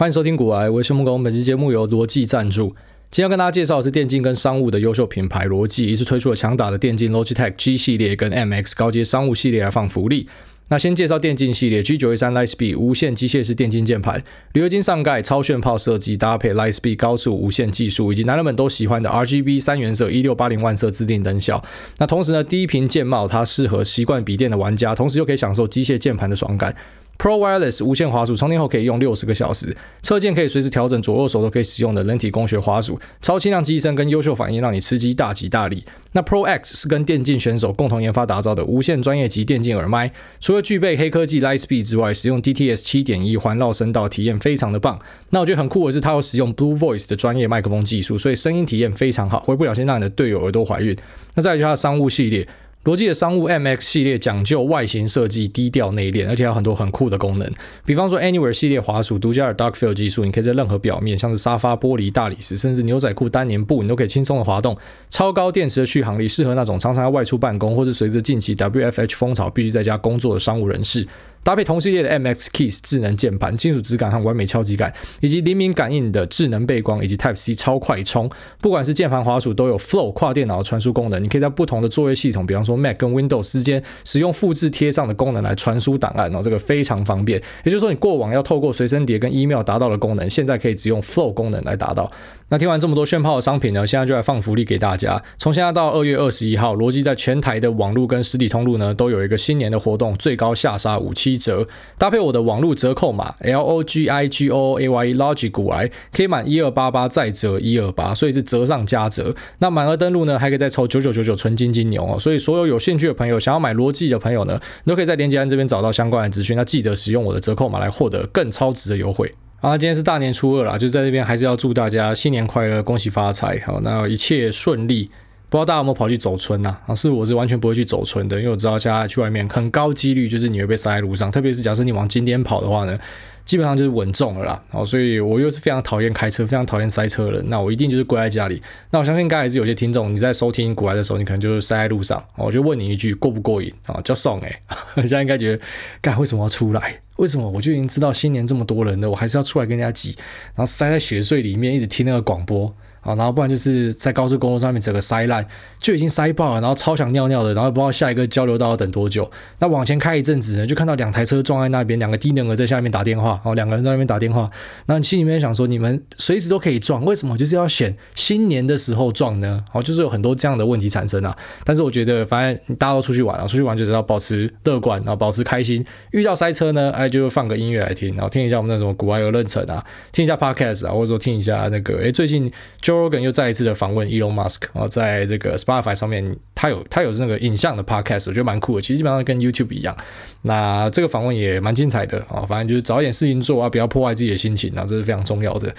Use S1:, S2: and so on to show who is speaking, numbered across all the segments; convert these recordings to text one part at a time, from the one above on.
S1: 欢迎收听股癌，我是孟工。本期节目由罗技赞助。今天要跟大家介绍的是电竞跟商务的优秀品牌罗技，一次推出了强打的电竞 Logitech G 系列跟 MX 高阶商务系列来放福利。那先介绍电竞系列 G 九一三 Lightspeed 无线机械式电竞键盘，铝合金上盖，超炫炮设计，搭配 Lightspeed 高速无线技术，以及男人们都喜欢的 RGB 三原色一六八零万色自定灯效。那同时呢，低频键帽它适合习惯笔电的玩家，同时又可以享受机械键盘的爽感。Pro Wireless 无线滑鼠充电后可以用六十个小时，侧键可以随时调整左右手都可以使用的人体工学滑鼠，超轻量机身跟优秀反应让你吃鸡大吉大利。那 Pro X 是跟电竞选手共同研发打造的无线专业级电竞耳麦，除了具备黑科技 Lightspeed 之外，使用 DTS 七点一环绕声道体验非常的棒。那我觉得很酷的是，它有使用 Blue Voice 的专业麦克风技术，所以声音体验非常好，会不小心让你的队友耳朵怀孕。那再来就它的商务系列。罗技的商务 MX 系列讲究外形设计，低调内敛，而且有很多很酷的功能。比方说 Anywhere 系列滑鼠独家的 Dark Field 技术，你可以在任何表面，像是沙发、玻璃、大理石，甚至牛仔裤、单棉布，你都可以轻松的滑动。超高电池的续航力，适合那种常常要外出办公，或是随着近期 WFH 风潮必须在家工作的商务人士。搭配同系列的 MX Keys 智能键盘，金属质感和完美敲击感，以及灵敏感应的智能背光，以及 Type C 超快充，不管是键盘滑鼠都有 Flow 跨电脑的传输功能，你可以在不同的作业系统，比方说 Mac 跟 Windows 之间使用复制贴上的功能来传输档案，然后这个非常方便。也就是说，你过往要透过随身碟跟 email 达到的功能，现在可以只用 Flow 功能来达到。那听完这么多炫炮的商品呢，现在就来放福利给大家。从现在到二月二十一号，罗技在全台的网络跟实体通路呢，都有一个新年的活动，最高下杀五七一折。搭配我的网络折扣码 L O G I G O A Y E Logic 股癌，可以满一二八八再折一二八，所以是折上加折。那满额登录呢，还可以再抽九九九九纯金金牛哦。所以所有有兴趣的朋友，想要买逻辑的朋友呢，都可以在链接栏这边找到相关的资讯。那记得使用我的折扣码来获得更超值的优惠。好，今天是大年初二啦，就在这边还是要祝大家新年快乐，恭喜发财，好，那一切顺利。不知道大家有没有跑去走村呐？啊，是我是完全不会去走村的，因为我知道现在去外面很高几率就是你会被塞在路上，特别是假设你往今天跑的话呢，基本上就是稳重了啦。哦，所以我又是非常讨厌开车，非常讨厌塞车的人，那我一定就是归在家里。那我相信刚才也是有些听众你在收听股癌的时候，你可能就是塞在路上，我就问你一句过不过瘾啊？叫送哎，现在应该觉得，干为什么要出来？为什么我就已经知道新年这么多人了，我还是要出来跟人家挤，然后塞在雪隧里面，一直听那个广播？啊，然后不然就是在高速公路上面整个塞烂，就已经塞爆了，然后超想尿尿的，然后不知道下一个交流道要等多久。那往前开一阵子呢，就看到两台车撞在那边，两个低能儿在下面打电话，哦，两个人在那边打电话。那你心里面想说，你们随时都可以撞，为什么就是要选新年的时候撞呢？哦，就是有很多这样的问题产生啊。但是我觉得，反正大家都出去玩啊，出去玩就是要保持乐观，然后保持开心。遇到塞车呢，哎，就放个音乐来听，然后听一下我们那什么股癌有认成啊，听一下 Podcast 啊，或者说听一下那个，哎，最近。Joe Rogan 又再一次的访问 Elon Musk 啊，在这个 Spotify 上面，他有他有那个影像的 Podcast，我觉得蛮酷的。其实基本上跟 YouTube 一样，那这个访问也蛮精彩的啊。反正就是找一点事情做啊，不要破坏自己的心情啊，这是非常重要的。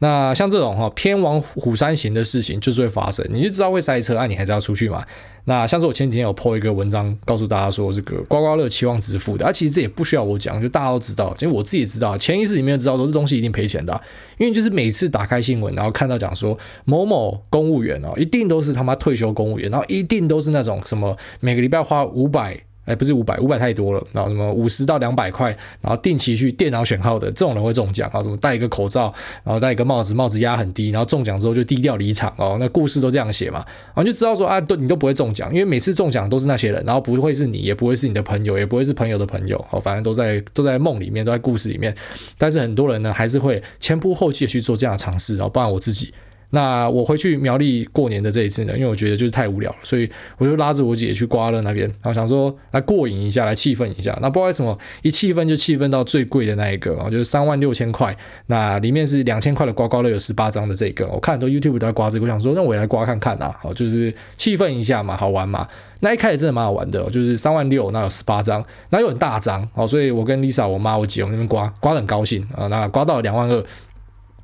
S1: 那像这种哈偏往虎山行的事情就是会发生，你就知道会塞车，啊、你还是要出去嘛。那像是我前几天有 po 一个文章，告诉大家说这个刮刮乐期望值负的，啊其实这也不需要我讲，就大家都知道，其实我自己也知道，潜意识里面知道，都是东西一定赔钱的，因为就是每次打开新闻，然后看到讲说某某公务员哦，一定都是他妈退休公务员，然后一定都是那种什么每个礼拜花五百。哎，不是五百，五百太多了。然后什么五十到两百块，然后定期去电脑选号的这种人会中奖啊？什么戴一个口罩，然后戴一个帽子，帽子压很低，然后中奖之后就低调离场哦。那故事都这样写嘛，然后就知道说啊，都你都不会中奖，因为每次中奖都是那些人，然后不会是你，也不会是你的朋友，也不会是朋友的朋友哦，反正都在都在梦里面，都在故事里面。但是很多人呢，还是会前仆后继的去做这样的尝试，然后包括我自己。那我回去苗栗过年的这一次呢，因为我觉得就是太无聊了，所以我就拉着我姐去刮乐那边，然后想说来过瘾一下，来气氛一下。那不知道为什么一气氛就气氛到最贵的那一个啊，就是三万六千块，那里面是两千块的刮刮乐有十八张的这个，我看很多 YouTube 都在刮这个，我想说那我也来刮看看啊，好，就是气氛一下嘛，好玩嘛。那一开始真的蛮好玩的，就是三万六，那有十八张，那又很大张，好，所以我跟 Lisa、我妈、我姐我们那边刮刮得很高兴啊，那刮到了两万二。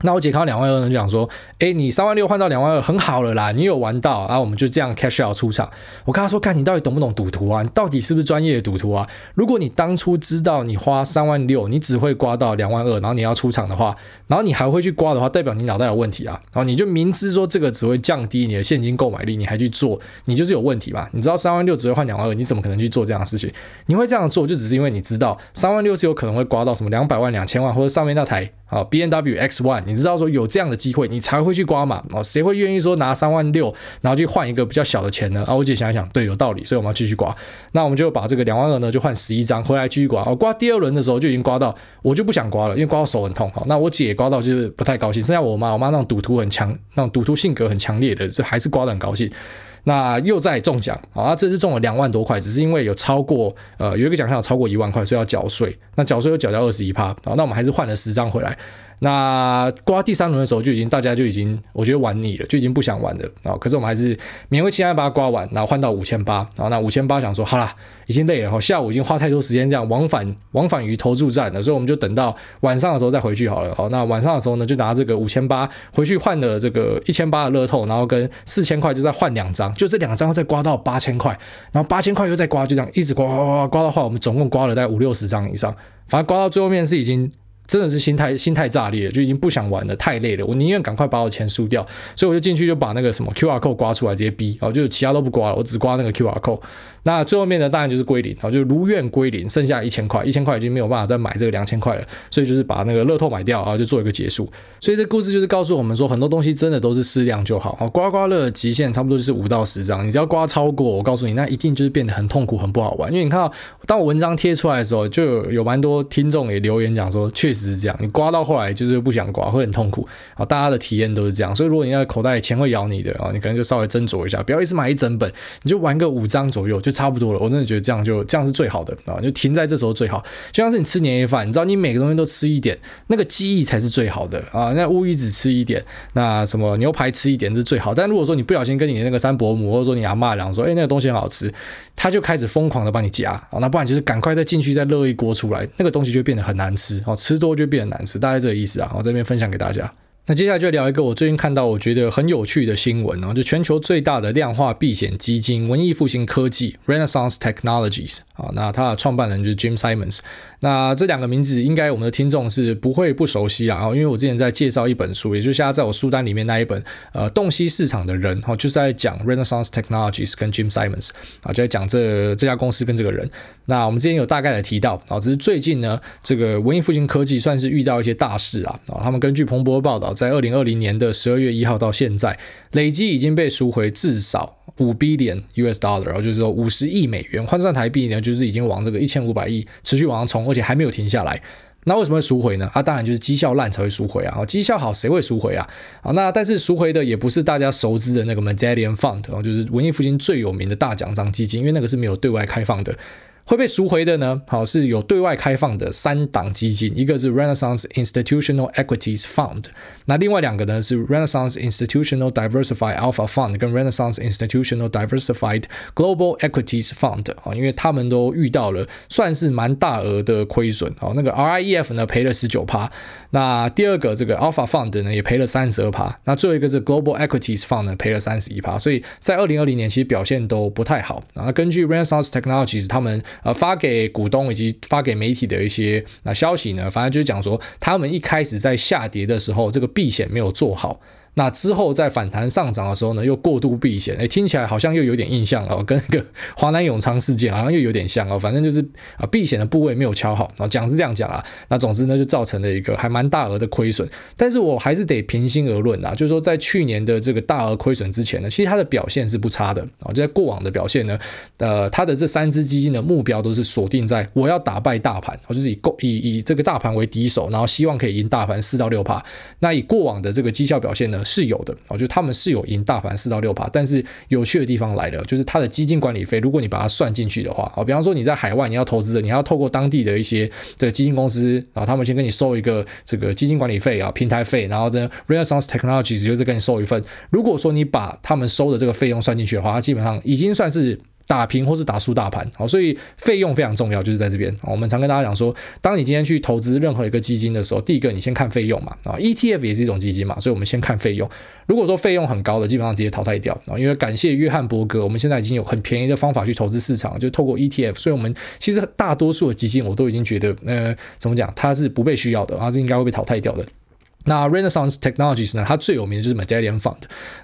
S1: 那我姐看到两万二，就讲说：“哎，你三万六换到两万二，很好了啦，你有玩到。”然后我们就这样 cash out 出场。我跟她说：“看你到底懂不懂赌徒啊？你到底是不是专业的赌徒啊？如果你当初知道你花三万六，你只会刮到两万二，然后你要出场的话，然后你还会去刮的话，代表你脑袋有问题啊！然后你就明知说这个只会降低你的现金购买力，你还去做，你就是有问题吧？你知道三万六只会换两万二，你怎么可能去做这样的事情？你会这样做，就只是因为你知道三万六是有可能会刮到什么两百万、两千万，或者上面那台。”好 BNW X One 你知道说有这样的机会，你才会去刮嘛？哦，谁会愿意说拿三万六，然后去换一个比较小的钱呢？啊，我姐想一想，对，有道理，所以我们要继续刮。那我们就把这个两万二呢，就换十一张回来继续刮。哦，刮第二轮的时候就已经刮到，我就不想刮了，因为刮到手很痛。好，那我姐刮到就是不太高兴，剩下我妈，我妈那种赌徒很强，那种赌徒性格很强烈的，这还是刮得很高兴。那又在中奖啊！这次中了两万多块，只是因为有超过呃有一个奖项有超过一万块，所以要缴税。那缴税又缴掉二十一趴啊！那我们还是换了十张回来。那刮第三轮的时候就已经大家就已经我觉得玩腻了，就已经不想玩了啊！可是我们还是勉为其难把它刮完，然后换到五千八，然后那五千八想说好啦，已经累了哈，下午已经花太多时间这样往返往返于投注站了，所以我们就等到晚上的时候再回去好了。好，那晚上的时候呢，就拿这个五千八回去换了这个一千八的乐透，然后跟四千块就再换两张，就这两张再刮到八千块，然后八千块又再刮，就这样一直刮刮刮刮到话，我们总共刮了大概五六十张以上，反正刮到最后面是已经。真的是心态心态炸裂，就已经不想玩了，太累了。我宁愿赶快把我钱输掉，所以我就进去就把那个什么 QR code 刮出来，直接逼，然后就其他都不刮了，我只刮那个 QR code。那最后面呢，当然就是归零，然后就如愿归零，剩下一千块，一千块已经没有办法再买这个两千块了，所以就是把那个乐透买掉，然后就做一个结束。所以这故事就是告诉我们说，很多东西真的都是适量就好。刮刮乐极限差不多就是五到十张，你只要刮超过，我告诉你，那一定就是变得很痛苦，很不好玩。因为你看到，当我文章贴出来的时候，就有有蛮多听众也留言讲说，确实是这样，你刮到后来就是不想刮，会很痛苦。啊，大家的体验都是这样。所以如果你要口袋钱会咬你的啊，你可能就稍微斟酌一下，不要一次买一整本，你就玩个五张左右就差不多了。我真的觉得这样就这样是最好的啊，就停在这时候最好。就像是你吃年夜饭，你知道你每个东西都吃一点，那个记忆才是最好的啊。那乌鱼子吃一点，那什么牛排吃一点是最好。但如果说你不小心跟你的那个三伯母或者说你阿妈讲说，哎，那个东西很好吃，他就开始疯狂的帮你夹啊，那不然就是赶快再进去再热一锅出来，那个东西就变得很难吃哦，吃多就变得难吃，大概这个意思啊。我这边分享给大家。那接下来就聊一个我最近看到我觉得很有趣的新闻啊，就全球最大的量化避险基金文艺复兴科技 （Renaissance Technologies） 啊，那它的创办人就是 Jim Simons。那这两个名字应该我们的听众是不会不熟悉啊，因为我之前在介绍一本书，也就是现在在我书单里面那一本呃洞悉市场的人哈，就是在讲 Renaissance Technologies 跟 Jim Simons 啊，就在讲这这家公司跟这个人。那我们之前有大概的提到啊，只是最近呢，这个文艺复兴科技算是遇到一些大事啊，啊，他们根据彭博报道。在二零二零年的十二月一号到现在，累计已经被赎回至少五 B 点 US dollar，然后就是说五十亿美元，换算台币呢，就是已经往这个一千五百亿持续往上冲，而且还没有停下来。那为什么会赎回呢？啊，当然就是绩效烂才会赎回啊。绩效好谁会赎回啊？啊，那但是赎回的也不是大家熟知的那个 Medallion Fund，就是文艺复兴最有名的大奖章基金，因为那个是没有对外开放的。会被赎回的呢？好，是有对外开放的三档基金，一个是 Renaissance Institutional Equities Fund，那另外两个呢是 Renaissance Institutional Diversified Alpha Fund 跟 Renaissance Institutional Diversified Global Equities Fund 啊，因为他们都遇到了算是蛮大额的亏损啊，那个 RIEF 呢赔了十九趴，那第二个这个 Alpha Fund 呢也赔了三十二趴，那最后一个是 Global Equities Fund 呢赔了三十一趴，所以在二零二零年其实表现都不太好啊。根据 Renaissance Technologies 他们。呃，发给股东以及发给媒体的一些那消息呢，反正就是讲说，他们一开始在下跌的时候，这个避险没有做好。那之后在反弹上涨的时候呢，又过度避险，诶，听起来好像又有点印象哦，跟那个 华南永昌事件好像又有点像哦，反正就是啊，避险的部位没有敲好啊，讲是这样讲啊，那总之呢，就造成了一个还蛮大额的亏损。但是我还是得平心而论啊，就是说在去年的这个大额亏损之前呢，其实它的表现是不差的啊，就在过往的表现呢，呃，它的这三只基金的目标都是锁定在我要打败大盘，我就是以以以这个大盘为敌手，然后希望可以赢大盘四到六趴。那以过往的这个绩效表现呢，是有的，我觉得他们是有赢大盘四到六趴，但是有趣的地方来了，就是它的基金管理费，如果你把它算进去的话，啊，比方说你在海外你要投资的，你要透过当地的一些这个基金公司，然后他们先跟你收一个这个基金管理费啊，平台费，然后呢，Renaissance Technologies 就是跟你收一份。如果说你把他们收的这个费用算进去的话，它基本上已经算是。打平或是打输大盘，好，所以费用非常重要，就是在这边。我们常跟大家讲说，当你今天去投资任何一个基金的时候，第一个你先看费用嘛，啊，ETF 也是一种基金嘛，所以我们先看费用。如果说费用很高的，基本上直接淘汰掉啊，因为感谢约翰伯格，我们现在已经有很便宜的方法去投资市场，就透过 ETF，所以我们其实大多数的基金我都已经觉得，呃，怎么讲，它是不被需要的，它是应该会被淘汰掉的。那 Renaissance Technologies 呢？它最有名的就是 Medallion Fund。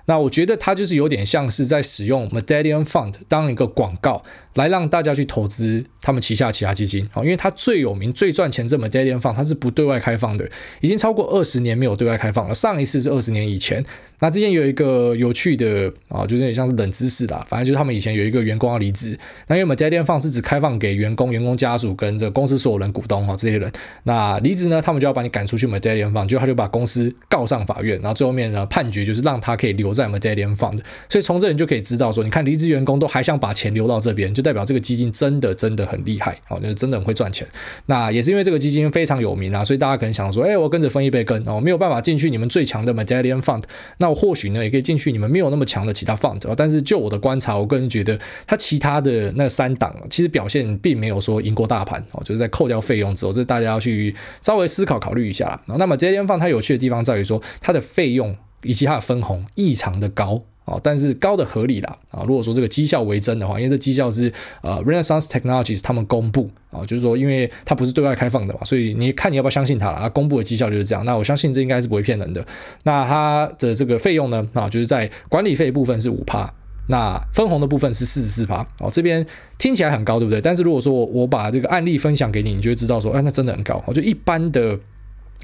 S1: 那我觉得它就是有点像是在使用 Medallion Fund 当一个广告，来让大家去投资他们旗下其他基金啊。因为它最有名、最赚钱这 Medallion Fund，它是不对外开放的，已经超过二十年没有对外开放了。上一次是二十年以前。那之前有一个有趣的啊，就有点像是冷知识啦，反正就是他们以前有一个员工要离职，那因为 Medallion Fund 是只开放给员工、员工家属跟这公司所有人、股东啊这些人。那离职呢，他们就要把你赶出去 Medallion Fund，就他就把公司告上法院，然后最后面呢判决就是让他可以留在 Medallion Fund，所以从这里就可以知道说，你看离职员工都还想把钱留到这边，就代表这个基金真的真的很厉害哦，就是真的很会赚钱。那也是因为这个基金非常有名啊，所以大家可能想说，哎，我跟着分一杯羹哦，没有办法进去你们最强的 Medallion Fund，那我或许呢也可以进去你们没有那么强的其他 fund，但是就我的观察，我个人觉得它其他的那三档其实表现并没有说赢过大盘哦，就是在扣掉费用之后，这大家要去稍微思考考虑一下。那么 Medallion 放它有趣的地方在于说。它的费用以及它的分红异常的高啊，但是高的合理啦啊。如果说这个绩效为真的话，因为这绩效是呃 Renaissance Technologies 他们公布啊，就是说因为它不是对外开放的嘛，所以你看你要不要相信它啊？公布的绩效就是这样。那我相信这应该是不会骗人的。那它的这个费用呢啊，就是在管理费部分是五趴，那分红的部分是四十四趴哦。这边听起来很高，对不对？但是如果说我把这个案例分享给你，你就会知道说，哎，那真的很高。我就一般的。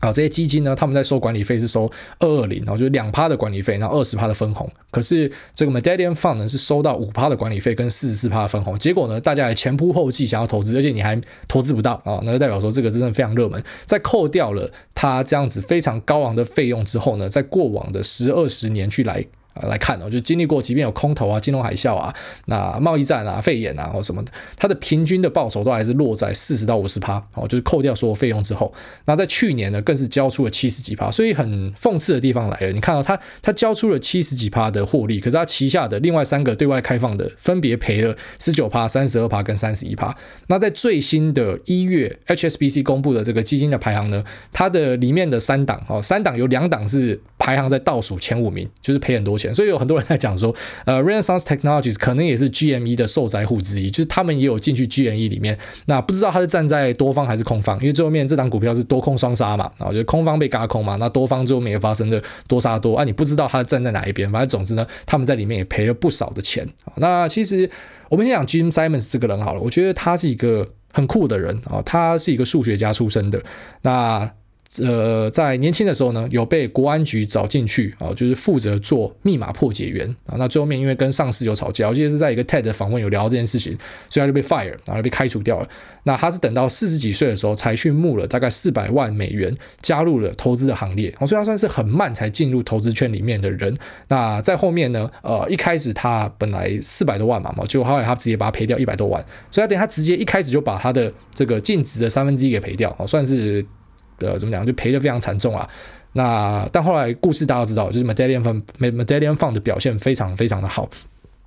S1: 啊，这些基金呢，他们在收管理费是收二二零，然后就是两趴的管理费，然后二十趴的分红。可是这个 Medallion Fund 呢是收到五趴的管理费跟四十四趴的分红。结果呢，大家还前仆后继想要投资，而且你还投资不到啊，那就代表说这个真的非常热门。在扣掉了它这样子非常高昂的费用之后呢，在过往的十二十年去来。来看哦，就经历过，即便有空头啊、金融海啸啊、那贸易战啊、肺炎啊或什么的，它的平均的报酬都还是落在四十到五十趴哦，就是扣掉所有费用之后。那在去年呢，更是交出了七十几趴，所以很讽刺的地方来了。你看到它，它交出了七十几趴的获利，可是它旗下的另外三个对外开放的，分别赔了十九趴、三十二趴跟三十一趴。那在最新的一月 HSBC 公布的这个基金的排行呢，它的里面的三档哦，三档有两档是排行在倒数前五名，就是赔很多钱。所以有很多人在讲说，呃，Renaissance Technologies 可能也是 GME 的受灾户之一，就是他们也有进去 GME 里面。那不知道他是站在多方还是空方，因为最后面这档股票是多空双杀嘛，啊，就是空方被轧空嘛，那多方最后面也发生的多杀多啊，你不知道他站在哪一边，反正总之呢，他们在里面也赔了不少的钱。那其实我们先讲 Jim Simons 这个人好了，我觉得他是一个很酷的人啊，他是一个数学家出身的，那。呃，在年轻的时候呢，有被国安局找进去啊，就是负责做密码破解员啊。那最后面因为跟上司有吵架，我记得是在一个 TED 访问有聊这件事情，所以他就被 fire，然后被开除掉了。那他是等到四十几岁的时候才去募了大概四百万美元，加入了投资的行列。所以他算是很慢才进入投资圈里面的人。那在后面呢，呃，一开始他本来四百多万嘛，嘛，结果后来他直接把它赔掉一百多万，所以他等他直接一开始就把他的这个净值的三分之一给赔掉，算是。呃，怎么讲就赔的非常惨重啊。那但后来故事大家知道，就是 Medallion Fund Medallion Fund 的表现非常非常的好。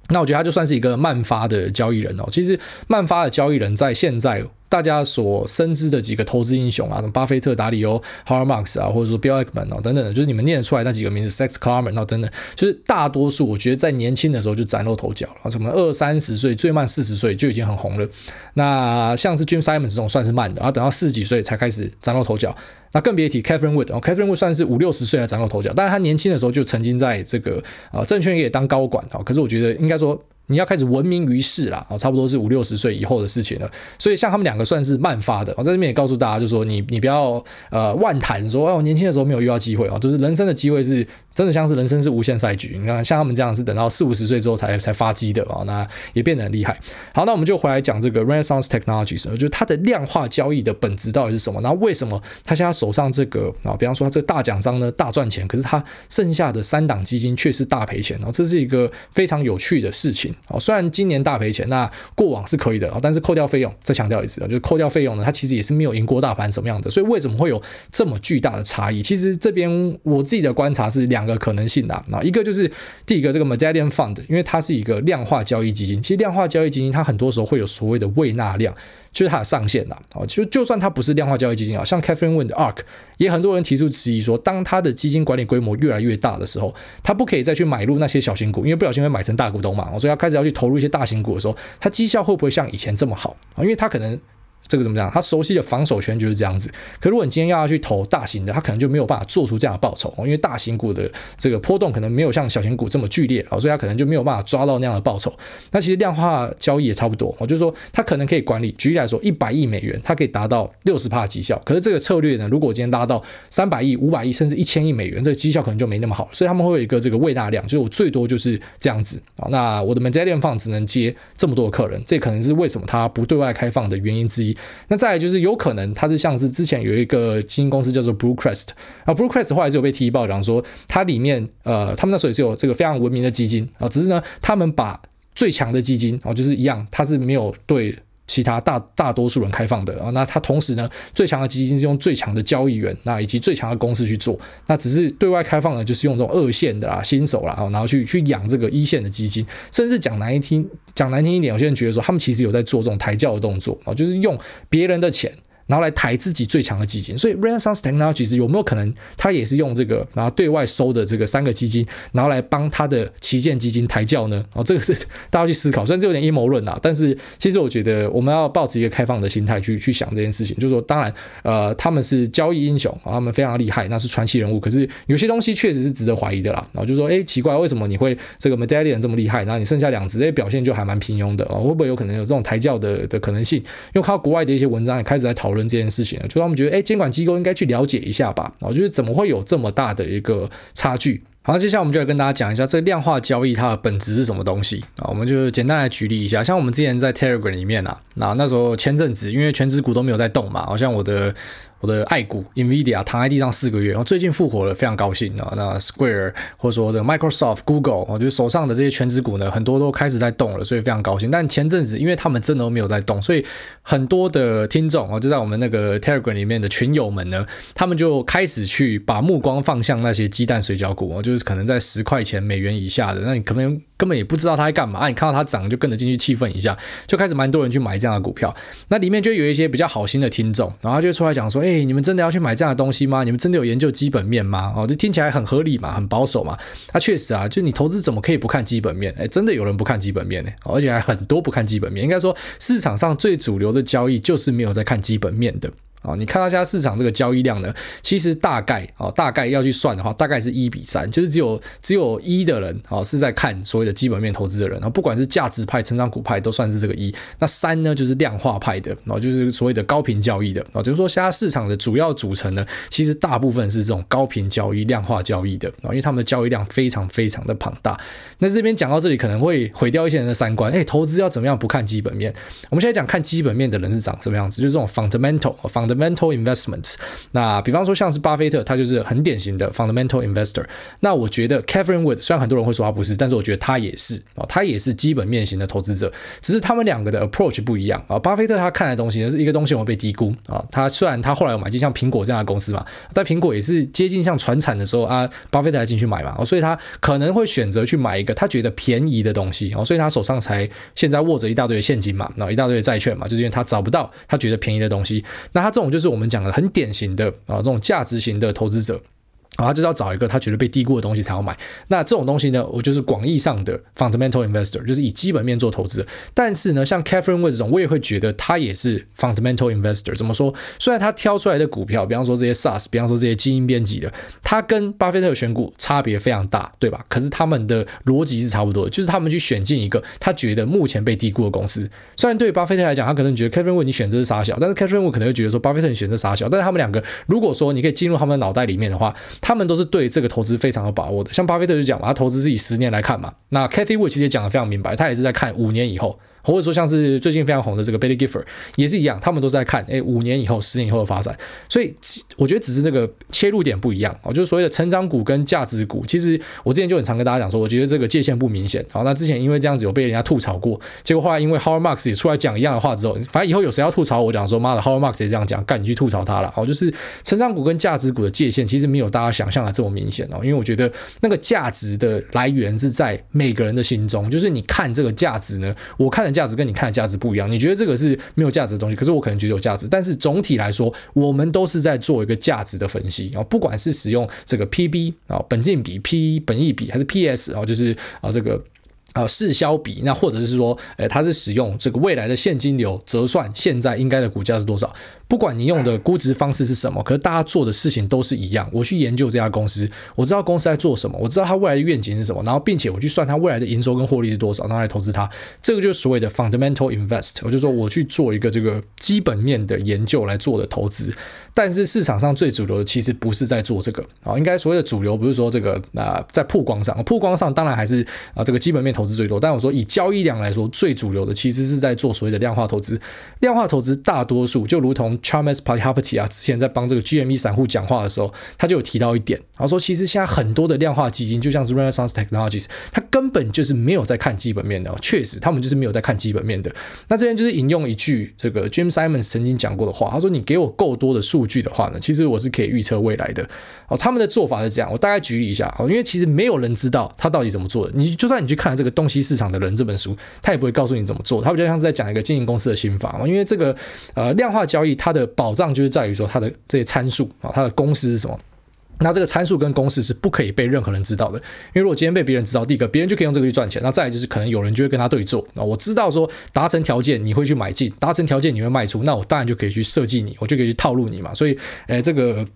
S1: 那我觉得他就算是一个慢发的交易人哦。其实慢发的交易人在现在。大家所深知的几个投资英雄啊，什么巴菲特、达里欧、h a r m a x 啊，或者说 Bill Ackman 啊等等的，就是你们念得出来那几个名字，Rex Klarman 啊等等，就是大多数我觉得在年轻的时候就崭露头角了，什么二三十岁，最慢四十岁就已经很红了。那像是 Jim Simons 这种算是慢的，啊等到四十几岁才开始崭露头角。那更别提 Catherine Wood 哦，Catherine Wood 算是五六十岁才崭露头角，但是他年轻的时候就曾经在这个啊证券业当高管啊，可是我觉得应该说。你要开始闻名于世了啊，差不多是五六十岁以后的事情了。所以像他们两个算是慢发的。我在这边也告诉大家，就是说你你不要呃妄谈说哦，我年轻的时候没有遇到机会啊，就是人生的机会是真的像是人生是无限赛局。你看像他们这样是等到四五十岁之后才才发迹的啊，那也变得很厉害。好，那我们就回来讲这个 Renaissance Technologies，就它的量化交易的本质到底是什么？然后为什么他现在手上这个啊，比方说他这个大奖章呢大赚钱，可是他剩下的三档基金却是大赔钱？然后这是一个非常有趣的事情。哦，虽然今年大赔钱，那过往是可以的啊，但是扣掉费用，再强调一次啊，就是扣掉费用呢，它其实也是没有赢过大盘什么样的。所以为什么会有这么巨大的差异？其实这边我自己的观察是两个可能性的啊，一个就是第一个这个 Medallion Fund，因为它是一个量化交易基金，其实量化交易基金它很多时候会有所谓的未纳量。就是它的上限呐，哦，就就算它不是量化交易基金啊，像 Catherine Wind ARK，也很多人提出质疑说，当它的基金管理规模越来越大的时候，它不可以再去买入那些小型股，因为不小心会买成大股东嘛，所以要开始要去投入一些大型股的时候，它绩效会不会像以前这么好啊？因为它可能。这个怎么讲？他熟悉的防守圈就是这样子。可如果你今天要他去投大型的，他可能就没有办法做出这样的报酬，因为大型股的这个波动可能没有像小型股这么剧烈啊，所以他可能就没有办法抓到那样的报酬。那其实量化交易也差不多，我就是说他可能可以管理，举例来说，一百亿美元，它可以达到六十趴绩效。可是这个策略呢，如果今天拉到三百亿、五百亿，甚至一千亿美元，这个绩效可能就没那么好。所以他们会有一个这个胃纳量，就是我最多就是这样子啊。那我的 Medallion t 只能接这么多的客人，这可能是为什么它不对外开放的原因之一。那再来就是。有可能它是像是之前有一个基金公司叫做 Blue Crest 啊，Blue Crest 后来是有被提报讲说，它里面呃，他们那时候也是有这个非常文明的基金啊，只是呢，他们把最强的基金啊，就是一样，它是没有对其他大大多数人开放的啊。那它同时呢，最强的基金是用最强的交易员，那以及最强的公司去做，那只是对外开放的，就是用这种二线的啦、新手啦，然后去去养这个一线的基金，甚至讲难听。讲难听一点，有些人觉得说他们其实有在做这种抬轿的动作啊，就是用别人的钱。然后来抬自己最强的基金，所以 Renaissance Technologies 有没有可能，他也是用这个，然后对外收的这个三个基金，然后来帮他的旗舰基金抬轿呢？哦，这个是 大家去思考，虽然这有点阴谋论啊，但是其实我觉得我们要抱持一个开放的心态去去想这件事情，就是说，当然，呃，他们是交易英雄，他们非常厉害，那是传奇人物，可是有些东西确实是值得怀疑的啦。然后就说，哎，奇怪，为什么你会这个 Medallion 这么厉害，然后你剩下两只，哎，表现就还蛮平庸的啊？会不会有可能有这种抬轿的的可能性？因为看到国外的一些文章也开始在讨论这件事情了，就。他们觉得，哎，监管机构应该去了解一下吧，啊，就是怎么会有这么大的一个差距？好，接下来我们就来跟大家讲一下这个量化交易它的本质是什么东西啊？我们就简单来举例一下，像我们之前在 Telegram 里面啊，那那时候前阵子因为全职股都没有在动嘛，好像我的。我的爱股 Nvidia 躺在地上四个月，然后最近复活了，非常高兴啊！那 Square 或者说这个 Microsoft、Google，我觉得手上的这些权值股呢，很多都开始在动了，所以非常高兴。但前阵子因为他们真的都没有在动，所以很多的听众啊，就在我们那个 Telegram 里面的群友们呢，他们就开始去把目光放向那些鸡蛋水饺股，就是可能在十块钱美元以下的，那你可能。根本也不知道它在干嘛，你看到它涨就跟着进去气愤一下，就开始蛮多人去买这样的股票。那里面就有一些比较好心的听众，然后就出来讲说：“哎，你们真的要去买这样的东西吗？你们真的有研究基本面吗？”哦，这听起来很合理嘛，很保守嘛。那确实啊，就你投资怎么可以不看基本面？哎，真的有人不看基本面呢，而且还很多不看基本面。应该说市场上最主流的交易就是没有在看基本面的。啊，你看到现在市场这个交易量呢，其实大概啊，大概要去算的话，大概是一比三，就是只有只有一的人啊是在看所谓的基本面投资的人，啊，不管是价值派、成长股派都算是这个一。那三呢，就是量化派的，然后就是所谓的高频交易的啊，就是说现在市场的主要组成呢，其实大部分是这种高频交易、量化交易的啊，因为他们的交易量非常非常的庞大。那这边讲到这里，可能会毁掉一些人的三观。哎，投资要怎么样不看基本面？我们现在讲看基本面的人是长什么样子，就是这种 fundamental，fund fundamental investment。那比方说像是巴菲特，他就是很典型的 fundamental investor。那我觉得 Catherine Wood 虽然很多人会说他不是，但是我觉得他也是啊，他也是基本面型的投资者。只是他们两个的 approach 不一样啊。巴菲特他看的东西呢是一个东西，我被低估啊。他虽然他后来有买进像苹果这样的公司嘛，但苹果也是接近像传产的时候啊，巴菲特才进去买嘛，所以他可能会选择去买一个。他觉得便宜的东西哦，所以他手上才现在握着一大堆的现金嘛，然后一大堆的债券嘛，就是因为他找不到他觉得便宜的东西。那他这这种就是我们讲的很典型的啊，这种价值型的投资者。然后就是要找一个他觉得被低估的东西才要买。那这种东西呢，我就是广义上的 fundamental investor，就是以基本面做投资。但是呢，像 Catherine Wood 这种，我也会觉得他也是 fundamental investor。怎么说？虽然他挑出来的股票，比方说这些 SaaS，比方说这些基因编辑的，他跟巴菲特的选股差别非常大，对吧？可是他们的逻辑是差不多，就是他们去选进一个他觉得目前被低估的公司。虽然对巴菲特来讲，他可能觉得 Catherine Wood 你选择是傻小，但是 Catherine Wood 可能会觉得说巴菲特你选择傻小。但是他们两个，如果说你可以进入他们的脑袋里面的话，他们都是对这个投资非常有把握的。像巴菲特就讲嘛，他投资是以十年来看嘛。那 Cathy Wood 其实也讲的非常明白，他也是在看五年以后或者说像是最近非常红的这个 Baillie Gifford 也是一样，他们都在看哎五年以后、十年以后的发展。所以我觉得只是这个切入点不一样哦，就是所谓的成长股跟价值股。其实我之前就很常跟大家讲说，我觉得这个界限不明显。好，那之前因为这样子有被人家吐槽过，结果后来因为 Howard Marks 也出来讲一样的话之后，反正以后有谁要吐槽我讲说妈的 Howard Marks 也这样讲，干你去吐槽他了。哦，就是成长股跟价值股的界限其实没有大家想象的这么明显哦，因为我觉得那个价值的来源是在每个人的心中，就是你看这个价值呢，我看价值跟你看的价值不一样，你觉得这个是没有价值的东西，可是我可能觉得有价值。但是总体来说，我们都是在做一个价值的分析啊，不管是使用这个 PB 啊，本金比、PE 本益比，还是 PS 啊，就是啊这个。啊，市销比，那或者是说，呃，它是使用这个未来的现金流折算现在应该的股价是多少？不管你用的估值方式是什么，可是大家做的事情都是一样。我去研究这家公司，我知道公司在做什么，我知道它未来的愿景是什么，然后并且我去算它未来的营收跟获利是多少，然后来投资它。这个就是所谓的 fundamental invest，我就说我去做一个这个基本面的研究来做的投资。但是市场上最主流的其实不是在做这个啊，应该所谓的主流不是说这个啊、呃，在曝光上，曝光上当然还是啊这个基本面投资最多。但我说以交易量来说，最主流的其实是在做所谓的量化投资。量化投资大多数就如同 Chalmers p a l h a p a t y 啊，之前在帮这个 GME 散户讲话的时候，他就有提到一点，然后说其实现在很多的量化基金就像是 Renaissance Technologies，它根本就是没有在看基本面的，确实他们就是没有在看基本面的。那这边就是引用一句这个 Jim Simons 曾经讲过的话，他说：“你给我够多的数。”据的话呢，其实我是可以预测未来的哦。他们的做法是这样，我大概举例一下哦，因为其实没有人知道他到底怎么做的。你就算你去看这个《东西市场的人》这本书，他也不会告诉你怎么做。他比较像是在讲一个经营公司的心法。因为这个呃量化交易，它它的保障就是在于说它的这些参数啊，它的公式是什么。那这个参数跟公式是不可以被任何人知道的，因为如果今天被别人知道，第一个别人就可以用这个去赚钱。那再来就是可能有人就会跟他对做。那我知道说达成条件你会去买进，达成条件你会卖出，那我当然就可以去设计你，我就可以去套路你嘛。所以，诶，这个。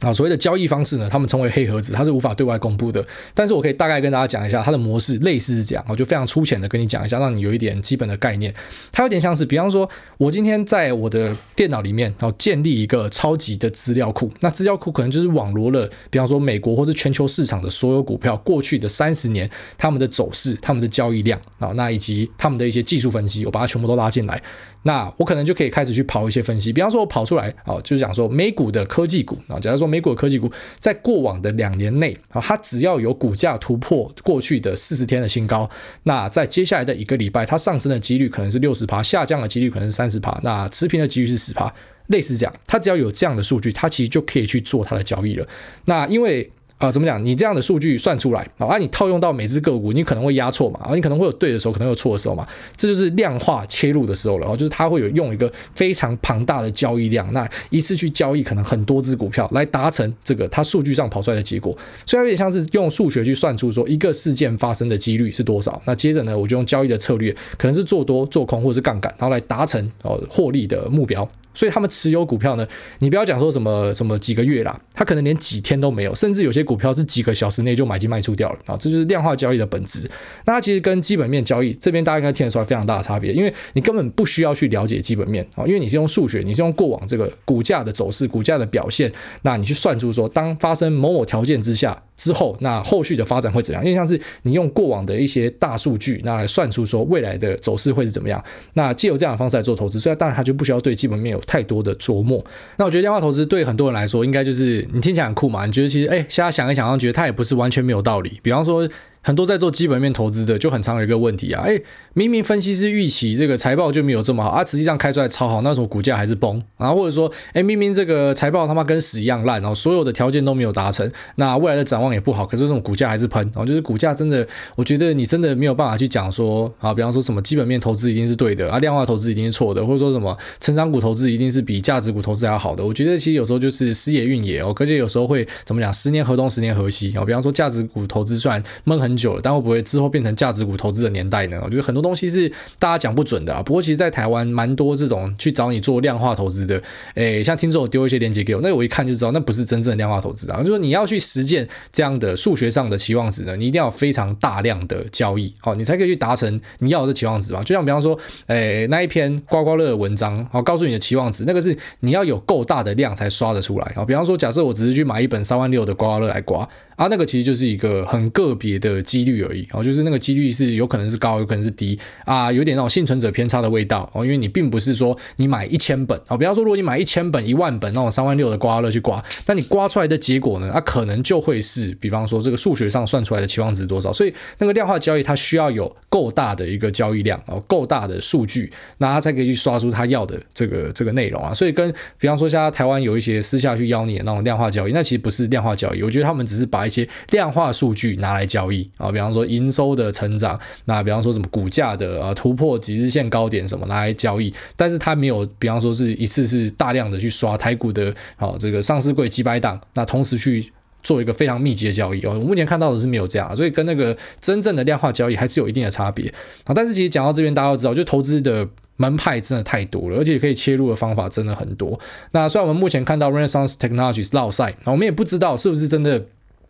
S1: 啊，所谓的交易方式呢，他们称为黑盒子，它是无法对外公布的。但是我可以大概跟大家讲一下它的模式，类似是这样，我就非常粗浅的跟你讲一下，让你有一点基本的概念。它有点像是，比方说，我今天在我的电脑里面，然后建立一个超级的资料库，那资料库可能就是网罗了，比方说美国或是全球市场的所有股票过去的三十年他们的走势、他们的交易量啊，那以及他们的一些技术分析，我把它全部都拉进来。那我可能就可以开始去跑一些分析，比方说我跑出来啊，就是讲说美股的科技股啊，假如说美股的科技股在过往的两年内啊，它只要有股价突破过去的四十天的新高，那在接下来的一个礼拜，它上升的几率可能是六十趴，下降的几率可能是三十趴，那持平的几率是十趴，类似这样，它只要有这样的数据，它其实就可以去做它的交易了。那因为、呃，怎么讲？你这样的数据算出来啊，啊，你套用到每只个股，你可能会压错嘛，啊，你可能会有对的时候，可能有错的时候嘛，这就是量化切入的时候了。哦，就是它会有用一个非常庞大的交易量，那一次去交易可能很多只股票来达成这个它数据上跑出来的结果，所以有点像是用数学去算出说一个事件发生的几率是多少。那接着呢，我就用交易的策略，可能是做多、做空或是杠杆，然后来达成哦获利的目标。所以他们持有股票呢，你不要讲说什么什么几个月啦，他可能连几天都没有，甚至有些股票是几个小时内就买进卖出掉了啊，这就是量化交易的本质。那它其实跟基本面交易这边大家应该听得出来非常大的差别，因为你根本不需要去了解基本面啊，因为你是用数学，你是用过往这个股价的走势、股价的表现，那你去算出说，当发生某某条件之下。之后，那后续的发展会怎样？因为像是你用过往的一些大数据，那来算出说未来的走势会是怎么样。那借由这样的方式来做投资，所以当然他就不需要对基本面有太多的琢磨。那我觉得量化投资对很多人来说，应该就是你听起来很酷嘛？你觉得其实哎，现在想想一想，觉得他也不是完全没有道理。比方说。很多在做基本面投资的就很常有一个问题啊，诶，明明分析师预期这个财报就没有这么好啊，实际上开出来超好，那时候股价还是崩，然后或者说，诶，明明这个财报他妈跟屎一样烂，然后所有的条件都没有达成，那未来的展望也不好，可是这种股价还是喷，然后就是股价真的，我觉得你真的没有办法去讲说啊，比方说什么基本面投资一定是对的啊，量化投资一定是错的，或者说什么成长股投资一定是比价值股投资还要好的，我觉得其实有时候就是时也运也哦，而且有时候会怎么讲，十年河东十年河西啊，比方说价值股投资虽然闷很很久了，但会不会？之后变成价值股投资的年代呢？我觉得很多东西是大家讲不准的啊。不过其实，在台湾蛮多这种去找你做量化投资的，诶，像听众丢一些链接给我，那我一看就知道，那不是真正的量化投资啊。就是你要去实践这样的数学上的期望值呢，你一定要非常大量的交易，哦，你才可以去达成你要的期望值嘛。就像比方说，诶，那一篇刮刮乐的文章，好，告诉你的期望值，那个是你要有够大的量才刷得出来。好，比方说，假设我只是去买一本三万六的刮刮乐来刮。啊，那个其实就是一个很个别的几率而已哦，就是那个几率是有可能是高，有可能是低啊，有点那种幸存者偏差的味道哦，因为你并不是说你买一千本啊，比方说如果你买一千本、一万本那种三万六的刮刮乐去刮，那你刮出来的结果呢，它、可能就会是，比方说这个数学上算出来的期望值多少，所以那个量化交易它需要有够大的一个交易量哦，够大的数据，那它才可以去刷出它要的这个这个内容啊，所以跟比方说现在台湾有一些私下去邀你的那种量化交易，那其实不是量化交易，我觉得他们只是把一些量化数据拿来交易啊，比方说营收的成长，那比方说什么股价的啊突破几日线高点什么拿来交易，但是它没有比方说是一次是大量的去刷台股的啊这个上市柜几百档，那同时去做一个非常密集的交易哦，我目前看到的是没有这样，所以跟那个真正的量化交易还是有一定的差别啊。但是其实讲到这边，大家都知道，就投资的门派真的太多了，而且可以切入的方法真的很多。那虽然我们目前看到 Renaissance Technologies 落赛，我们也不知道是不是真的。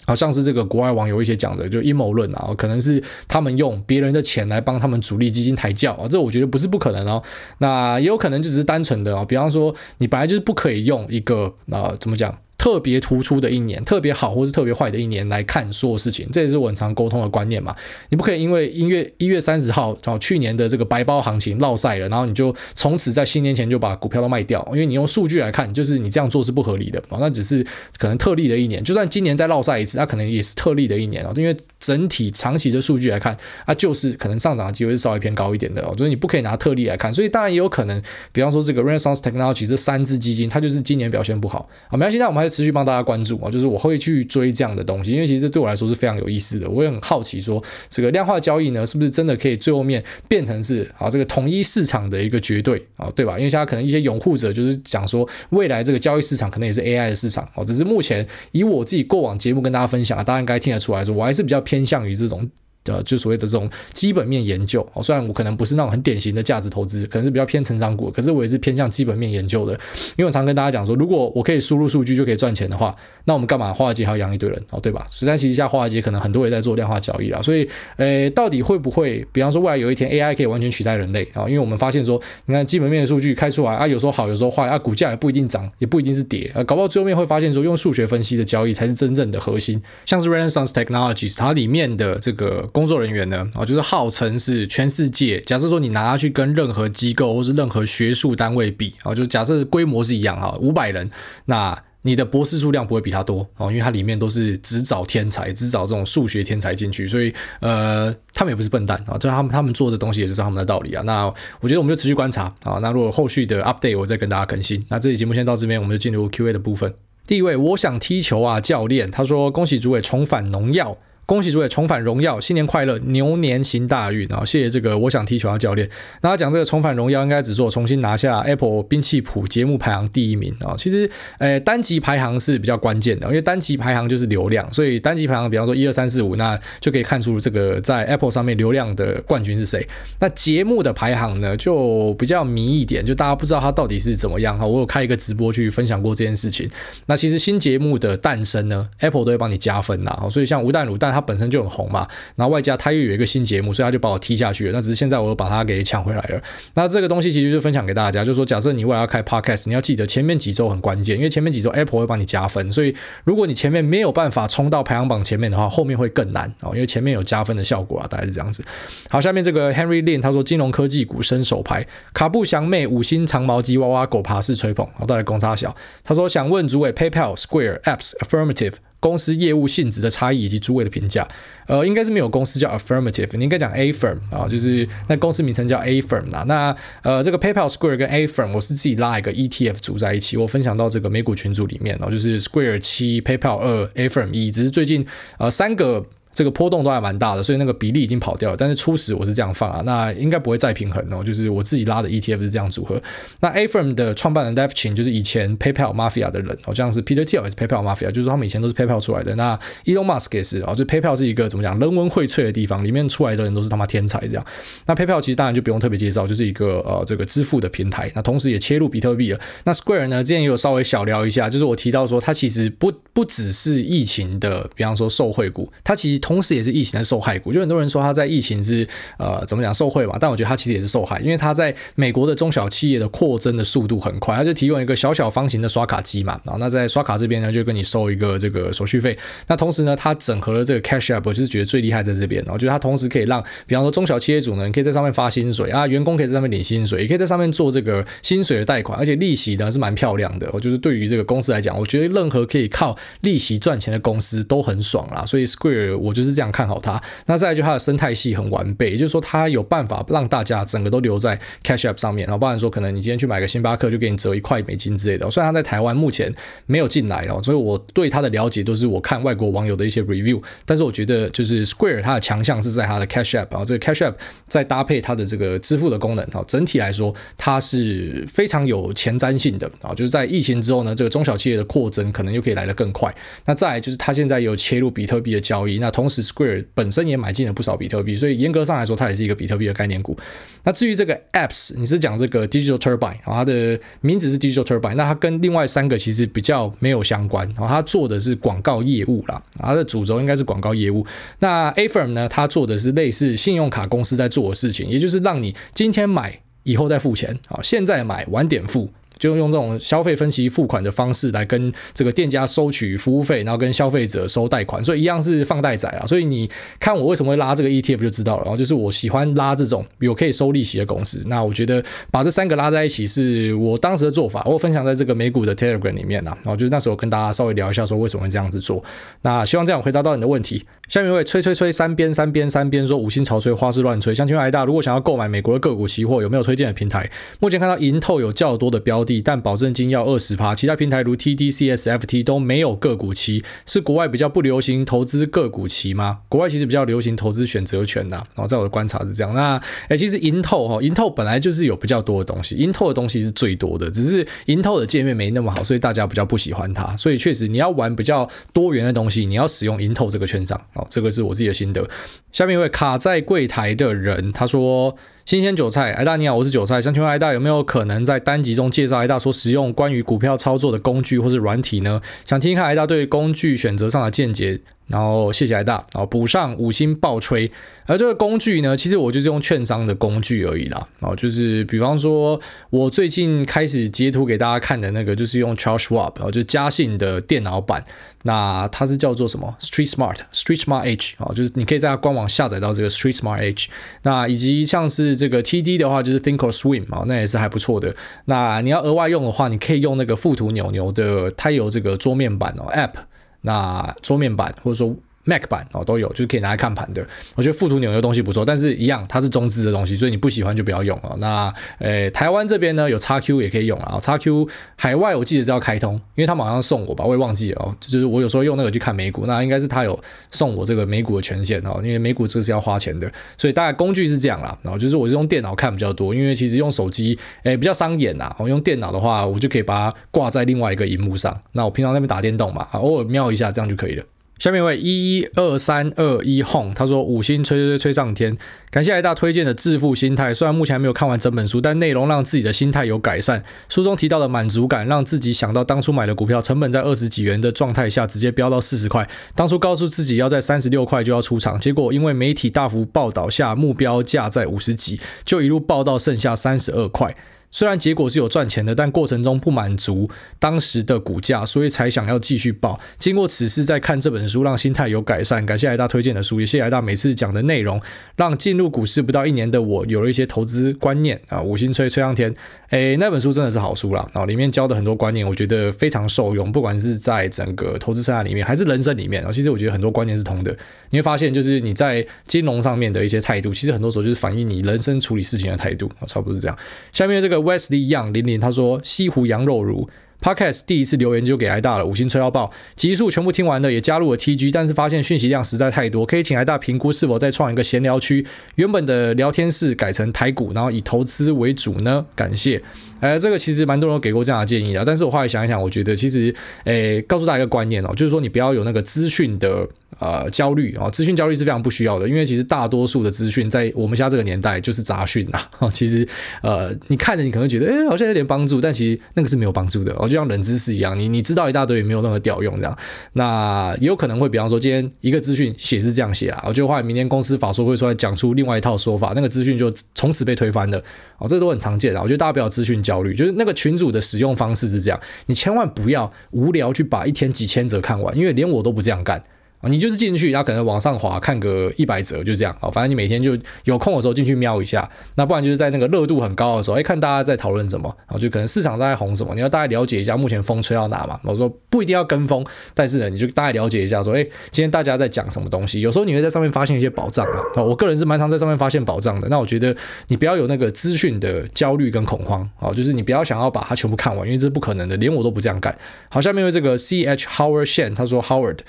S1: 好像是这个国外网友一些讲的，就阴谋论啊，可能是他们用别人的钱来帮他们主力基金抬轿啊，这我觉得不是不可能哦。那也有可能就只是单纯的啊，比方说你本来就是不可以用一个啊，怎么讲？特别突出的一年，特别好或是特别坏的一年来看所有事情，这也是我很常沟通的观念嘛。你不可以因为一月一月三十号，然后去年的这个白包行情落赛了，然后你就从此在新年前就把股票都卖掉，因为你用数据来看，就是你这样做是不合理的哦。那只是可能特例的一年，就算今年再落赛一次，那可能也是特例的一年哦。因为整体长期的数据来看，它就是可能上涨的机会是稍微偏高一点的哦。所以你不可以拿特例来看，所以当然也有可能，比方说这个 Renaissance Technology 这三只基金，它就是今年表现不好啊。没关系，那我们还持续帮大家关注啊，就是我会去追这样的东西，因为其实对我来说是非常有意思的。我也很好奇说，这个量化交易呢，是不是真的可以最后面变成是啊这个统一市场的一个绝对啊，对吧？因为现在可能一些拥护者就是讲说，未来这个交易市场可能也是 AI 的市场哦。只是目前以我自己过往节目跟大家分享，大家应该听得出来说，我还是比较偏向于这种。呃，就所谓的这种基本面研究哦，虽然我可能不是那种很典型的价值投资，可能是比较偏成长股，可是我也是偏向基本面研究的。因为我常跟大家讲说，如果我可以输入数据就可以赚钱的话，那我们干嘛华尔街还要养一堆人哦，对吧？实在其实下华尔街可能很多也在做量化交易啦，所以，呃，到底会不会，比方说未来有一天 AI 可以完全取代人类啊？因为我们发现说，你看基本面的数据开出来啊，有时候好，有时候坏啊，股价也不一定涨，也不一定是跌啊，搞不好最后面会发现说，用数学分析的交易才是真正的核心。像是 Renaissance Technologies，它里面的这个工作人员呢？啊，就是号称是全世界，假设说你拿它去跟任何机构或是任何学术单位比，啊，就假设规模是一样哈，五百人，那你的博士数量不会比他多哦，因为它里面都是只找天才，只找这种数学天才进去，所以呃，他们也不是笨蛋啊，就他们他们做的东西也是他们的道理啊。那我觉得我们就持续观察啊，那如果后续的 update 我再跟大家更新。那这期节目先到这边，我们就进入 Q&A 的部分。第一位，我想踢球啊，教练，他说恭喜主委重返农药。恭喜诸位重返荣耀，新年快乐，牛年行大运啊！谢谢这个我想踢球的教练。那他讲这个重返荣耀，应该只是我重新拿下 Apple 兵器谱节目排行第一名啊。其实，呃，单集排行是比较关键的，因为单集排行就是流量，所以单集排行，比方说一二三四五，那就可以看出这个在 Apple 上面流量的冠军是谁。那节目的排行呢，就比较迷一点，就大家不知道它到底是怎么样哈。我有开一个直播去分享过这件事情。那其实新节目的诞生呢，Apple 都会帮你加分呐。所以像吴淡如，但他。它本身就很红嘛，然后外加它又有一个新节目，所以他就把我踢下去了。那只是现在我又把它给抢回来了。那这个东西其实就分享给大家，就是说，假设你未来要开 Podcast，你要记得前面几周很关键，因为前面几周 Apple 会帮你加分，所以如果你前面没有办法冲到排行榜前面的话，后面会更难哦，因为前面有加分的效果啊，大概是这样子。好，下面这个 Henry Lin 他说金融科技股伸手牌，卡布祥妹五星长毛鸡娃娃狗爬式吹捧，好，带来公差小。他说想问主委 PayPal、Square、Apps、Affirmative。公司业务性质的差异以及诸位的评价，呃，应该是没有公司叫 Affirmative，你应该讲 a firm 啊，就是那公司名称叫 a firm 啦。那呃，这个 PayPal Square 跟 a firm 我是自己拉一个 ETF 组在一起，我分享到这个美股群组里面哦，就是 Square 七，PayPal 二，Affirm 一，只是最近呃三个。这个波动都还蛮大的，所以那个比例已经跑掉了。但是初始我是这样放啊，那应该不会再平衡哦。就是我自己拉的 ETF 是这样组合。那 A firm 的创办人 Dave Chin 就是以前 PayPal Mafia 的人哦，这样是 Peter Thiel 也是 PayPal Mafia，就是他们以前都是 PayPal 出来的。那 Elon Musk 也是哦，就 PayPal 是一个怎么讲人文荟萃的地方，里面出来的人都是他妈天才这样。那 PayPal 其实当然就不用特别介绍，就是一个呃这个支付的平台。那同时也切入比特币了。那 Square 呢，之前也有稍微小聊一下，就是我提到说它其实不不只是疫情的，比方说受惠股，它其实同时也是疫情的受害股。就很多人说他在疫情是呃怎么讲受贿嘛，但我觉得他其实也是受害，因为他在美国的中小企业的扩增的速度很快，他就提供一个小小方形的刷卡机嘛，然后那在刷卡这边呢就跟你收一个这个手续费。那同时呢，他整合了这个 Cash App，就是觉得最厉害在这边，然后就是他同时可以让，比方说中小企业主呢，你可以在上面发薪水啊，员工可以在上面领薪水，也可以在上面做这个薪水的贷款，而且利息呢是蛮漂亮的。我就是对于这个公司来讲，我觉得任何可以靠利息赚钱的公司都很爽啦。所以 Square 我我就是这样看好它。那再来就它的生态系很完备，也就是说它有办法让大家整个都留在 Cash App 上面。然后不然说可能你今天去买个星巴克就给你折一块美金之类的。虽然它在台湾目前没有进来哦，所以我对它的了解都是我看外国网友的一些 review。但是我觉得就是 Square 它的强项是在它的 Cash App，然后这个 Cash App 再搭配它的这个支付的功能啊，整体来说它是非常有前瞻性的啊。就是在疫情之后呢，这个中小企业的扩增可能又可以来得更快。那再来就是它现在有切入比特币的交易，那同时 Square 本身也买进了不少比特币，所以严格上来说它也是一个比特币的概念股。那至于这个 Apps，你是讲这个 Digital Turbine，它的名字是 Digital Turbine，那它跟另外三个其实比较没有相关啊，它做的是广告业务啦，它的主轴应该是广告业务。那 Affirm 呢，它做的是类似信用卡公司在做的事情，也就是让你今天买以后再付钱啊，现在买晚点付。就用这种消费分期付款的方式来跟这个店家收取服务费，然后跟消费者收贷款，所以一样是放贷仔啊。所以你看我为什么会拉这个 ETF 就知道了。然后就是我喜欢拉这种有可以收利息的公司。那我觉得把这三个拉在一起是我当时的做法，我分享在这个美股的 Telegram 里面啊。然后就是那时候跟大家稍微聊一下说为什么会这样子做。那希望这样回答到你的问题。下面一位吹吹吹三边三边三边说五星潮吹花式乱吹，想请问癌大，如果想要购买美国的个股期货，有没有推荐的平台？目前看到银透有较多的标的。但保证金要二十趴，其他平台如 TD、CSFT 都没有个股期，是国外比较不流行投资个股期吗？国外其实比较流行投资选择权的，然后在我的观察是这样。那诶，其实银透哈，银透本来就是有比较多的东西，银透的东西是最多的，只是银透的界面没那么好，所以大家比较不喜欢它。所以确实你要玩比较多元的东西，你要使用银透这个券商哦，这个是我自己的心得。下面一位卡在柜台的人，他说。新鲜韭菜，艾大你好，我是韭菜。想请问艾大有没有可能在单集中介绍艾大所使用关于股票操作的工具或是软体呢？想听一看艾大对工具选择上的见解。然后谢谢癌大，然后补上五星爆吹。而这个工具呢，其实我就是用券商的工具而已啦。然后就是比方说，我最近开始截图给大家看的那个，就是用 Charles Schwab，然后就是嘉信的电脑版。那它是叫做什么？Street Smart，Street Smart Edge 啊，就是你可以在它官网下载到这个 Street Smart H。那以及像是这个 TD 的话，就是 Thinkorswim 啊，那也是还不错的。那你要额外用的话，你可以用那个富途牛牛的，它有这个桌面版哦 App。那桌面版或者说 Mac 版哦都有，就是可以拿来看盘的。我觉得富途牛牛东西不错，但是一样它是中资的东西，所以你不喜欢就不要用了。那呃，台湾这边呢有 XQ 也可以用啊，XQ 海外我记得是要开通，因为他马上送我吧，我也忘记了哦。就是我有时候用那个去看美股，那应该是他有送我这个美股的权限哦，因为美股这是要花钱的，所以大概工具是这样啦。然后就是我是用电脑看比较多，因为其实用手机诶比较伤眼呐。我用电脑的话，我就可以把它挂在另外一个荧幕上。那我平常在那边打电动嘛，偶尔瞄一下这样就可以了。下面一位一一二三二一哄他说五星吹吹吹吹上天，感谢癌大推荐的致富心态。虽然目前还没有看完整本书，但内容让自己的心态有改善。书中提到的满足感，让自己想到当初买的股票成本在二十几元的状态下，直接飙到四十块。当初告诉自己要在三十六块就要出场，结果因为媒体大幅报道下目标价在五十几，就一路报到剩下三十二块。虽然结果是有赚钱的，但过程中不满足当时的股价，所以才想要继续报。经过此事，再看这本书，让心态有改善。感谢艾大推荐的书，也谢谢癌大每次讲的内容，让进入股市不到一年的我有了一些投资观念啊！五星吹吹上天，诶，那本书真的是好书啦，然后里面教的很多观念，我觉得非常受用，不管是在整个投资生涯里面，还是人生里面啊。其实我觉得很多观念是通的。你会发现，就是你在金融上面的一些态度，其实很多时候就是反映你人生处理事情的态度啊，差不多是这样。下面这个。Wesley Young 零零他说西湖羊肉炉 Podcast 第一次留言就给挨大了，五星吹到爆，集数全部听完了，也加入了 TG，但是发现讯息量实在太多，可以请挨大评估是否再创一个闲聊区，原本的聊天室改成台股，然后以投资为主呢？感谢。呃，这个其实蛮多人给过这样的建议啊，但是我后来想一想，我觉得其实，诶，告诉大家一个观念哦，就是说你不要有那个资讯的呃焦虑啊，资讯焦虑是非常不需要的，因为其实大多数的资讯在我们现在这个年代就是杂讯啊。其实呃，你看着你可能觉得哎好像有点帮助，但其实那个是没有帮助的哦，就像冷知识一样，你你知道一大堆也没有任何屌用这样。那也有可能会比方说今天一个资讯写是这样写啊，我就后来明天公司法说会出来讲出另外一套说法，那个资讯就从此被推翻了哦，这都很常见啊。我觉得大家不要资讯焦焦虑，就是那个群主的使用方式是这样，你千万不要无聊去把一天几千则看完，因为连我都不这样干。啊，你就是进去，然后可能往上滑看个一百折，就这样啊。反正你每天就有空的时候进去瞄一下，那不然就是在那个热度很高的时候，哎，看大家在讨论什么，然后就可能市场在红什么，你要大概了解一下目前风吹到哪嘛。我说不一定要跟风，但是呢，你就大概了解一下，说，哎，今天大家在讲什么东西。有时候你会在上面发现一些宝藏啊。我个人是蛮常在上面发现宝藏的。那我觉得你不要有那个资讯的焦虑跟恐慌啊，就是你不要想要把它全部看完，因为这是不可能的，连我都不这样干。好，下面有这个 C H Howard Shen，他说 Howard。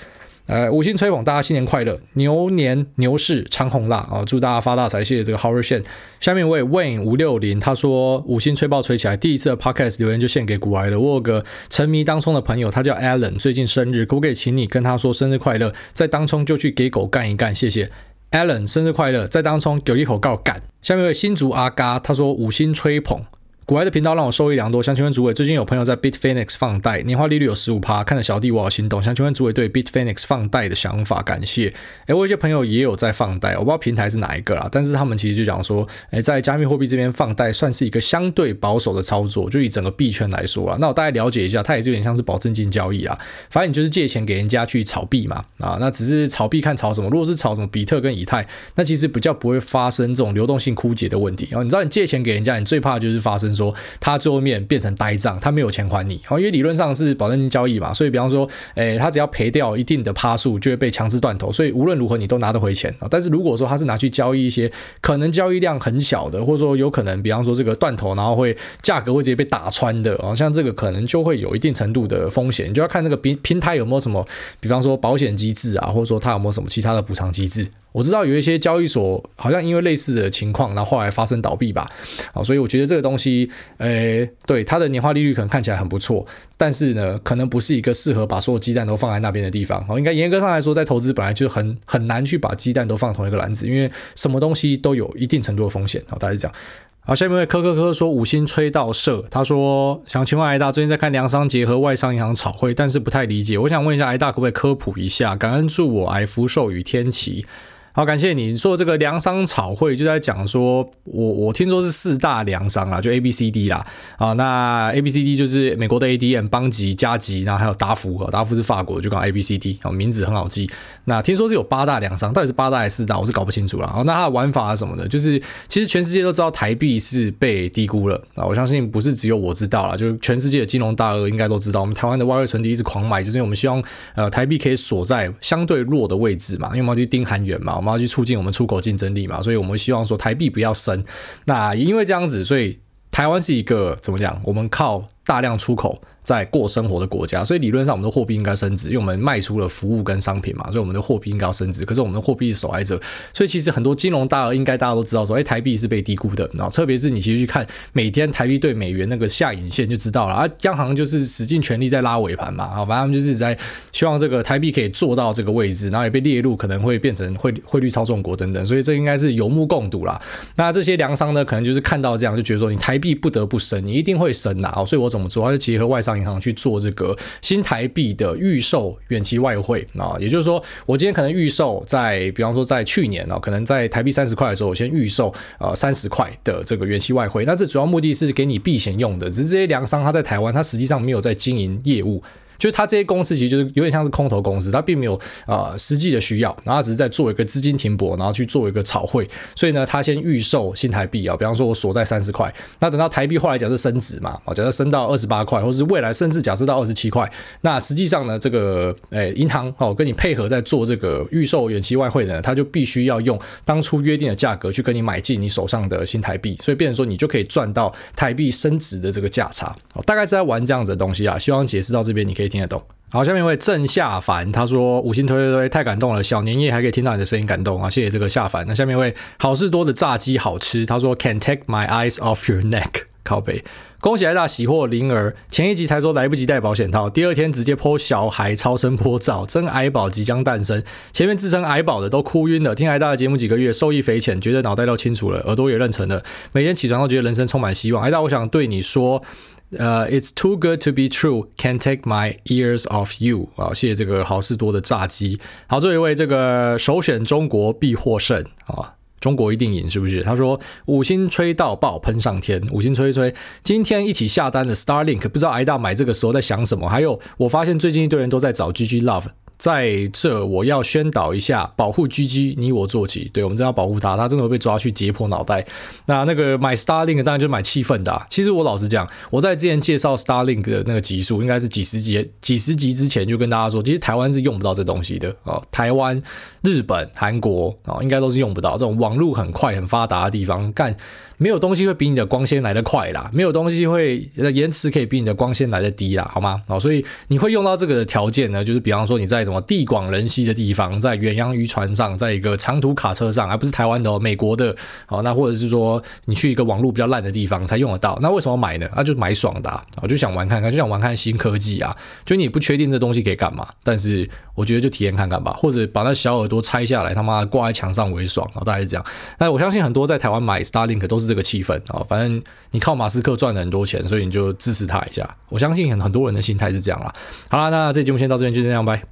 S1: 呃，五星吹捧，大家新年快乐，牛年牛市长红辣啊！祝大家发大财，谢谢这个 Howard Shen。下面一位 Wayne 五六零，他说五星吹爆吹起来，第一次的 Podcast 留言就献给股癌了。我有个沉迷当冲的朋友，他叫 Alan，最近生日，可不可以请你跟他说生日快乐？在当冲就去给狗干一干，谢谢 Alan，生日快乐，在当冲有一口告干。下面一位新竹阿嘎，他说五星吹捧。股外的频道让我受益良多。想请问主委，最近有朋友在 Bitfinex 放贷，年化利率有十五趴，看着小弟我好心动。想请问主委对 Bitfinex 放贷的想法？感谢。诶，我有一些朋友也有在放贷，我不知道平台是哪一个啦，但是他们其实就讲说，诶，在加密货币这边放贷算是一个相对保守的操作，就以整个币圈来说啊，那我大概了解一下，它也是有点像是保证金交易啊。反正你就是借钱给人家去炒币嘛，啊，那只是炒币看炒什么。如果是炒什么比特跟以太，那其实比较不会发生这种流动性枯竭的问题。然后你知道，你借钱给人家，你最怕的就是发生说他最后面变成呆账，他没有钱还你，因为理论上是保证金交易嘛，所以比方说，诶，他只要赔掉一定的趴数，就会被强制断头，所以无论如何你都拿得回钱啊。但是如果说他是拿去交易一些可能交易量很小的，或者说有可能，比方说这个断头，然后会价格会直接被打穿的啊，像这个可能就会有一定程度的风险，你就要看那个平平台有没有什么，比方说保险机制啊，或者说它有没有什么其他的补偿机制。我知道有一些交易所好像因为类似的情况，然后后来发生倒闭吧，啊，所以我觉得这个东西，诶，对它的年化利率可能看起来很不错，但是呢，可能不是一个适合把所有鸡蛋都放在那边的地方。哦，应该严格上来说，在投资本来就很很难去把鸡蛋都放同一个篮子，因为什么东西都有一定程度的风险。好，大家讲。好，下面一位科科科说五星吹到射，他说想请问艾大最近在看粮商结合外商银行炒汇，但是不太理解，我想问一下艾大可不可以科普一下？感恩祝我癌福寿与天齐。好，感谢你说这个粮商炒汇，就在讲说，我我听说是四大粮商啊，就 A B C D 啦，啊，那 A B C D 就是美国的 A D M、邦吉、加吉，然后还有达福，达福是法国，就讲 A B C D，名字很好记。那听说是有八大粮商，到底是八大还是四大，我是搞不清楚了。那它的玩法啊什么的？就是其实全世界都知道台币是被低估了啊，我相信不是只有我知道了，就是全世界的金融大鳄应该都知道，我们台湾的外汇存底一直狂买，就是因为我们希望呃台币可以锁在相对弱的位置嘛，因为我们要去盯韩元嘛。我们要去促进我们出口竞争力嘛，所以我们希望说台币不要升。那因为这样子，所以台湾是一个怎么讲？我们靠大量出口。在过生活的国家，所以理论上我们的货币应该升值，因为我们卖出了服务跟商品嘛，所以我们的货币应该要升值。可是我们的货币是受害者，所以其实很多金融大鳄应该大家都知道说，哎，台币是被低估的。然后特别是你其实去看每天台币对美元那个下影线就知道了啊，央行就是使尽全力在拉尾盘嘛，啊，反正他们就是在希望这个台币可以做到这个位置，然后也被列入可能会变成汇汇率操纵国等等，所以这应该是有目共睹啦。那这些粮商呢，可能就是看到这样就觉得说，你台币不得不升，你一定会升啊，所以我怎么做？他就结合外商银行去做这个。新台币的预售远期外汇啊，也就是说，我今天可能预售在，比方说在去年啊，可能在台币三十块的时候，我先预售呃三十块的这个远期外汇，那这主要目的是给你避险用的，只是这些粮商他在台湾，他实际上没有在经营业务。就是他这些公司其实就是有点像是空头公司，他并没有呃实际的需要，然后他只是在做一个资金停泊，然后去做一个炒汇，所以呢，他先预售新台币啊，比方说我锁在三十块，那等到台币后来假设升值嘛，啊，假设升到二十八块，或是未来甚至假设到二十七块，那实际上呢，这个诶银行哦跟你配合在做这个预售远期外汇的呢，他就必须要用当初约定的价格去跟你买进你手上的新台币，所以变成说你就可以赚到台币升值的这个价差，哦大概是在玩这样子的东西啊，希望解释到这边你可以听得懂。好，下面一位郑下凡，他说五星推推推，太感动了，小年夜还可以听到你的声音，感动啊，谢谢这个下凡。那下面一位好事多的炸鸡好吃，他说 Can take my eyes off your neck。靠北。恭喜艾大喜获麟儿，前一集才说来不及带保险套，第二天直接剖小孩超声波照，真矮宝即将诞生。前面自称矮宝的都哭晕了，听艾大的节目几个月，受益匪浅，觉得脑袋都清楚了，耳朵也认成了，每天起床都觉得人生充满希望。艾大，我想对你说，呃、，It's too good to be true, Can take my ears off you。啊，谢谢这个好事多的炸鸡。好，最后一位这个首选中国必获胜啊。中国一定赢，是不是？他说五星吹到爆，喷上天，五星吹吹。今天一起下单的 Starlink，不知道挨大买这个时候在想什么？还有，我发现最近一堆人都在找 GG Love。在这，我要宣导一下，保护 GG，你我做起。对，我们真要保护他，他真的会被抓去解剖脑袋。那那个买 Starlink 当然就买气氛的。其实我老实讲，我在之前介绍 Starlink 的那个集数，应该是几十集、几十集之前就跟大家说，其实台湾是用不到这东西的哦。台湾、日本、韩国啊，应该都是用不到这种网络很快、很发达的地方干。没有东西会比你的光纤来得快啦，没有东西会延迟可以比你的光纤来得低啦，好吗？好，所以你会用到这个的条件呢，就是比方说你在什么地广人稀的地方，在远洋渔船上，在一个长途卡车上，而不是台湾的哦，美国的，好，那或者是说你去一个网络比较烂的地方才用得到，那为什么买呢？那就买爽的啊，我就想玩看看，就想玩看新科技啊，就你不确定这东西可以干嘛，但是我觉得就体验看看吧，或者把那小耳朵拆下来，他妈挂在墙上为爽啊，大概是这样。那我相信很多在台湾买 Starlink 都是。这个气氛啊，反正你靠马斯克赚了很多钱，所以你就支持他一下。我相信很很多人的心态是这样啊。好了，那这节目先到这边，就这样，拜。